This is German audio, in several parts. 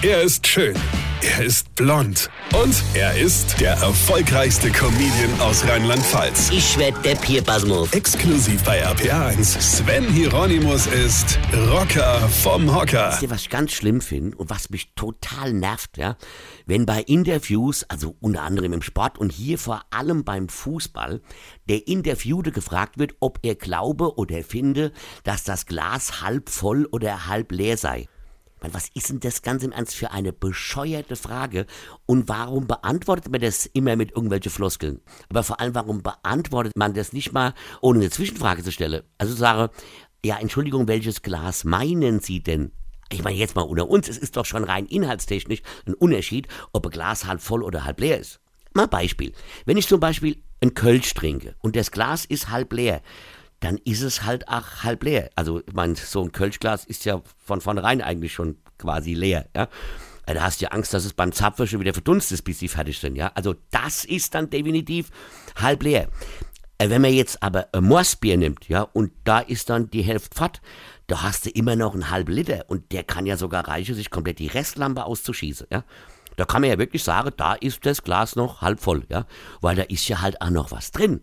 Er ist schön. Er ist blond. Und er ist der erfolgreichste Comedian aus Rheinland-Pfalz. Ich werd der Pierpasmus. Exklusiv bei RPA1. Sven Hieronymus ist Rocker vom Hocker. Wisst ihr, was ich ganz schlimm finde und was mich total nervt, ja? Wenn bei Interviews, also unter anderem im Sport und hier vor allem beim Fußball, der Interviewte gefragt wird, ob er glaube oder finde, dass das Glas halb voll oder halb leer sei. Man, was ist denn das ganz im Ernst für eine bescheuerte Frage? Und warum beantwortet man das immer mit irgendwelchen Floskeln? Aber vor allem, warum beantwortet man das nicht mal, ohne eine Zwischenfrage zu stellen? Also sage, ja, Entschuldigung, welches Glas meinen Sie denn? Ich meine, jetzt mal unter uns, es ist doch schon rein inhaltstechnisch ein Unterschied, ob ein Glas halb voll oder halb leer ist. Mal Beispiel. Wenn ich zum Beispiel ein Kölsch trinke und das Glas ist halb leer, dann ist es halt auch halb leer. Also, ich meine, so ein Kölschglas ist ja von vornherein eigentlich schon quasi leer, ja. Da hast du ja Angst, dass es beim Zapfen schon wieder verdunstet bis sie fertig sind, ja. Also, das ist dann definitiv halb leer. Äh, wenn man jetzt aber ein Morsbier nimmt, ja, und da ist dann die Hälfte Pfad, da hast du immer noch einen halben Liter und der kann ja sogar reichen, sich komplett die Restlampe auszuschießen, ja. Da kann man ja wirklich sagen, da ist das Glas noch halb voll, ja, weil da ist ja halt auch noch was drin.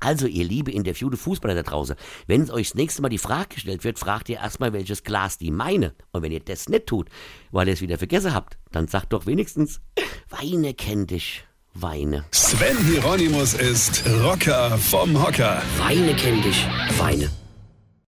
Also, ihr liebe interviewte Fußballer da draußen, wenn euch das nächste Mal die Frage gestellt wird, fragt ihr erstmal, welches Glas die meine. Und wenn ihr das nicht tut, weil ihr es wieder vergessen habt, dann sagt doch wenigstens, Weine kennt dich, Weine. Sven Hieronymus ist Rocker vom Hocker. Weine kennt dich, Weine.